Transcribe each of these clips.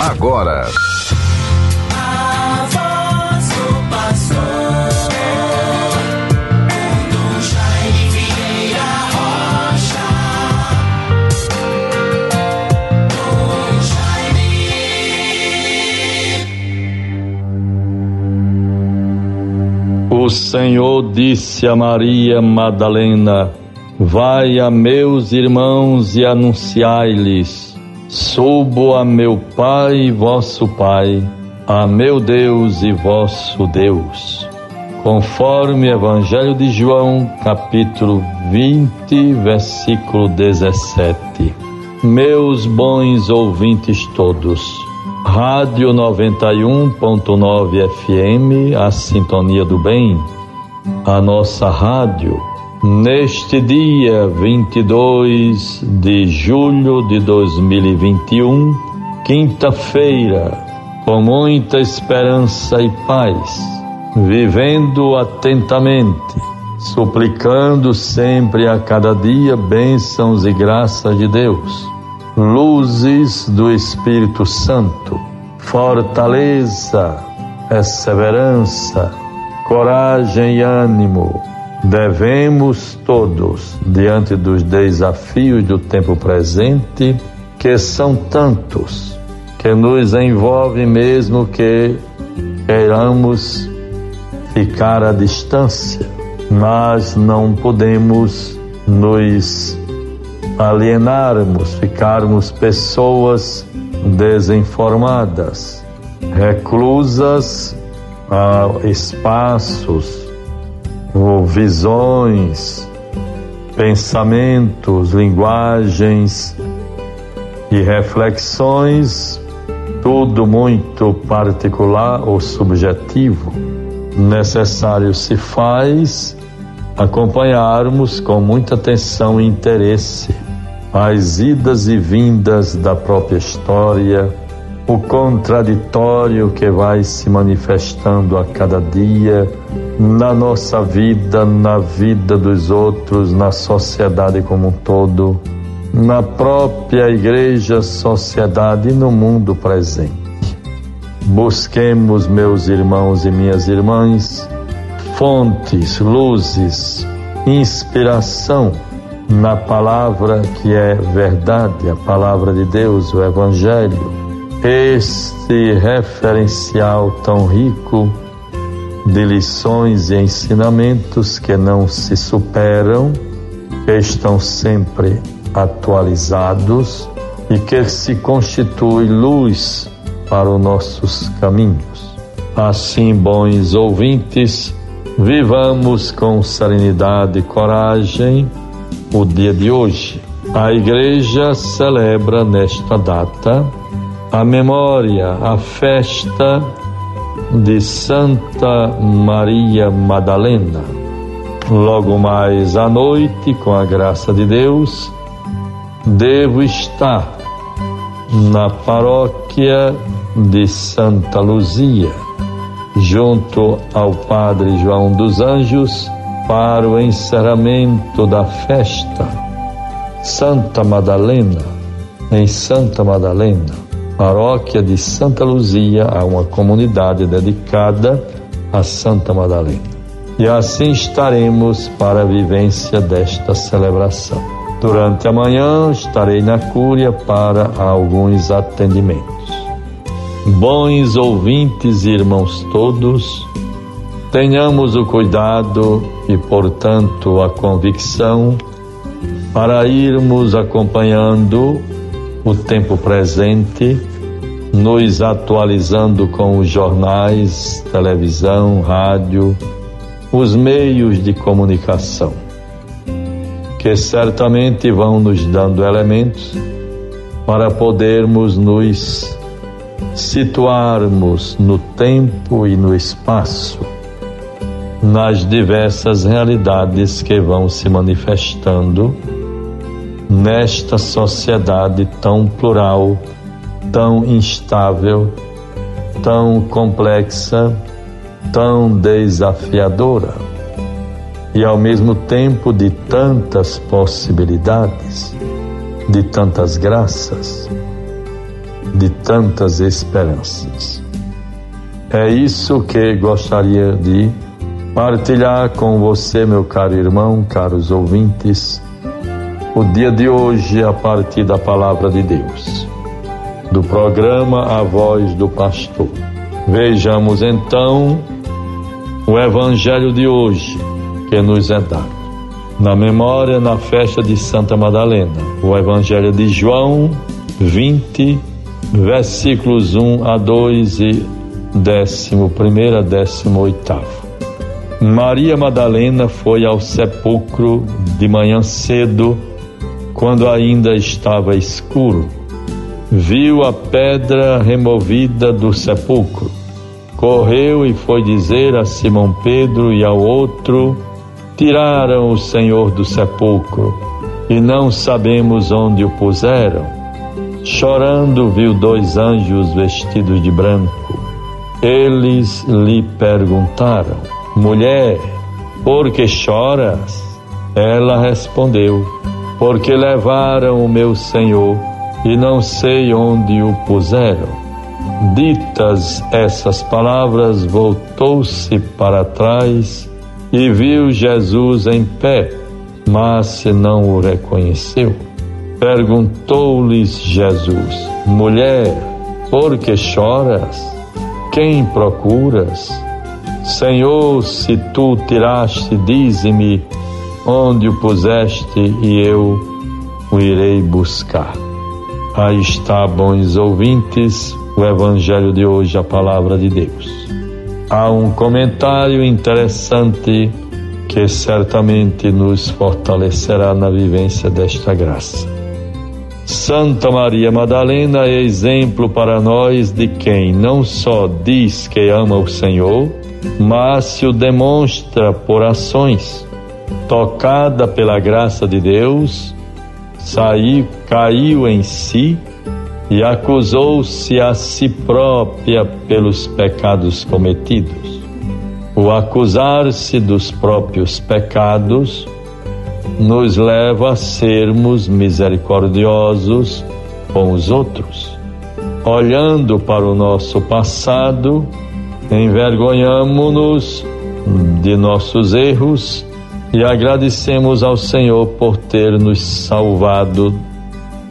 agora. O Senhor disse a Maria Madalena: Vai a meus irmãos e anunciai-lhes: Subo a meu Pai, vosso Pai, a meu Deus e vosso Deus. Conforme Evangelho de João, capítulo 20, versículo 17. Meus bons ouvintes todos, Rádio 91.9 FM, a sintonia do bem, a nossa rádio, neste dia 22 de julho de 2021, quinta-feira, com muita esperança e paz, vivendo atentamente, suplicando sempre a cada dia bênçãos e graças de Deus luzes do Espírito Santo, fortaleza, perseverança, coragem e ânimo. Devemos todos, diante dos desafios do tempo presente, que são tantos, que nos envolve mesmo que queiramos ficar à distância, mas não podemos nos alienarmos, ficarmos pessoas desinformadas, reclusas a espaços, visões, pensamentos, linguagens e reflexões, tudo muito particular ou subjetivo. Necessário se faz acompanharmos com muita atenção e interesse as idas e vindas da própria história, o contraditório que vai se manifestando a cada dia na nossa vida, na vida dos outros, na sociedade como um todo, na própria igreja, sociedade e no mundo presente. Busquemos, meus irmãos e minhas irmãs, fontes, luzes, inspiração na palavra que é verdade, a palavra de Deus, o Evangelho. Este referencial tão rico de lições e ensinamentos que não se superam, que estão sempre atualizados e que se constitui luz para os nossos caminhos. Assim, bons ouvintes, vivamos com serenidade e coragem o dia de hoje. A igreja celebra nesta data a memória, a festa de Santa Maria Madalena. Logo mais à noite, com a graça de Deus, devo estar na paróquia de Santa Luzia, junto ao Padre João dos Anjos para o encerramento da festa. Santa Madalena, em Santa Madalena, paróquia de Santa Luzia, há uma comunidade dedicada a Santa Madalena. E assim estaremos para a vivência desta celebração. Durante a manhã estarei na Cúria para alguns atendimentos. Bons ouvintes e irmãos todos, tenhamos o cuidado e, portanto, a convicção para irmos acompanhando o tempo presente, nos atualizando com os jornais, televisão, rádio, os meios de comunicação, que certamente vão nos dando elementos para podermos nos situarmos no tempo e no espaço nas diversas realidades que vão se manifestando nesta sociedade tão plural, tão instável, tão complexa, tão desafiadora e ao mesmo tempo de tantas possibilidades, de tantas graças. de tantas esperanças. É isso que gostaria de partilhar com você, meu caro irmão, caros ouvintes, o dia de hoje a partir da palavra de Deus, do programa A Voz do Pastor. Vejamos então o evangelho de hoje que nos é dado. Na memória, na festa de Santa Madalena, o evangelho de João 20, versículos 1 a 2 e 11 a 18. Maria Madalena foi ao sepulcro de manhã cedo, quando ainda estava escuro. Viu a pedra removida do sepulcro. Correu e foi dizer a Simão Pedro e ao outro: Tiraram o Senhor do sepulcro e não sabemos onde o puseram. Chorando, viu dois anjos vestidos de branco. Eles lhe perguntaram: Mulher, por que choras? Ela respondeu: Porque levaram o meu Senhor e não sei onde o puseram. Ditas essas palavras, voltou-se para trás e viu Jesus em pé, mas não o reconheceu. Perguntou-lhes Jesus: Mulher, por que choras? Quem procuras? Senhor, se tu tiraste, dize-me onde o puseste e eu o irei buscar. Aí está, bons ouvintes, o Evangelho de hoje, a palavra de Deus. Há um comentário interessante que certamente nos fortalecerá na vivência desta graça. Santa Maria Madalena é exemplo para nós de quem não só diz que ama o Senhor, mas se o demonstra por ações. Tocada pela graça de Deus, saiu, caiu em si e acusou-se a si própria pelos pecados cometidos. O acusar-se dos próprios pecados nos leva a sermos misericordiosos com os outros. Olhando para o nosso passado, envergonhamos-nos de nossos erros e agradecemos ao Senhor por ter nos salvado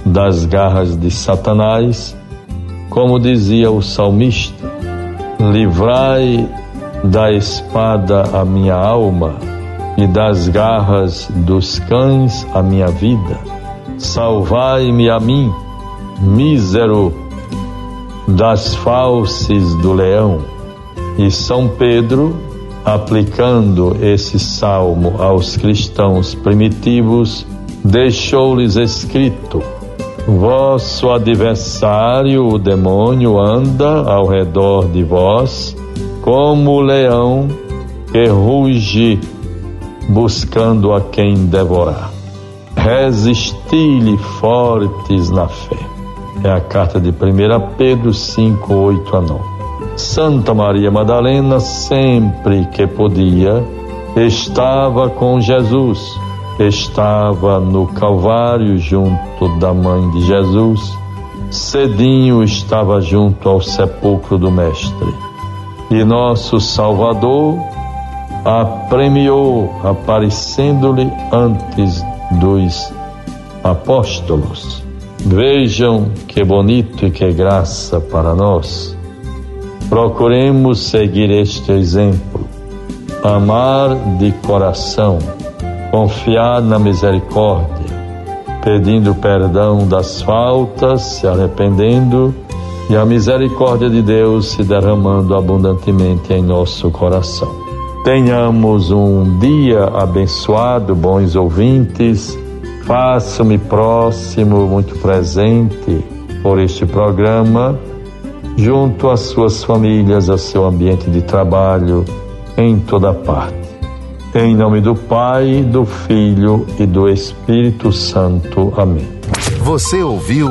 das garras de Satanás, como dizia o salmista: livrai da espada a minha alma e das garras dos cães a minha vida. Salvai-me a mim, mísero, das falses do leão. E São Pedro, aplicando esse salmo aos cristãos primitivos, deixou-lhes escrito: Vosso adversário, o demônio, anda ao redor de vós, como o leão que ruge buscando a quem devorar. Resisti-lhe fortes na fé. É a carta de 1 Pedro 5, 8 a 9. Santa Maria Madalena, sempre que podia, estava com Jesus, estava no Calvário junto da mãe de Jesus, cedinho estava junto ao sepulcro do Mestre. E nosso Salvador apremiou, aparecendo-lhe antes dos apóstolos. Vejam que bonito e que graça para nós. Procuremos seguir este exemplo, amar de coração, confiar na misericórdia, pedindo perdão das faltas, se arrependendo. E a misericórdia de Deus se derramando abundantemente em nosso coração. Tenhamos um dia abençoado, bons ouvintes. Faça-me próximo, muito presente por este programa, junto às suas famílias, ao seu ambiente de trabalho, em toda parte. Em nome do Pai, do Filho e do Espírito Santo. Amém. Você ouviu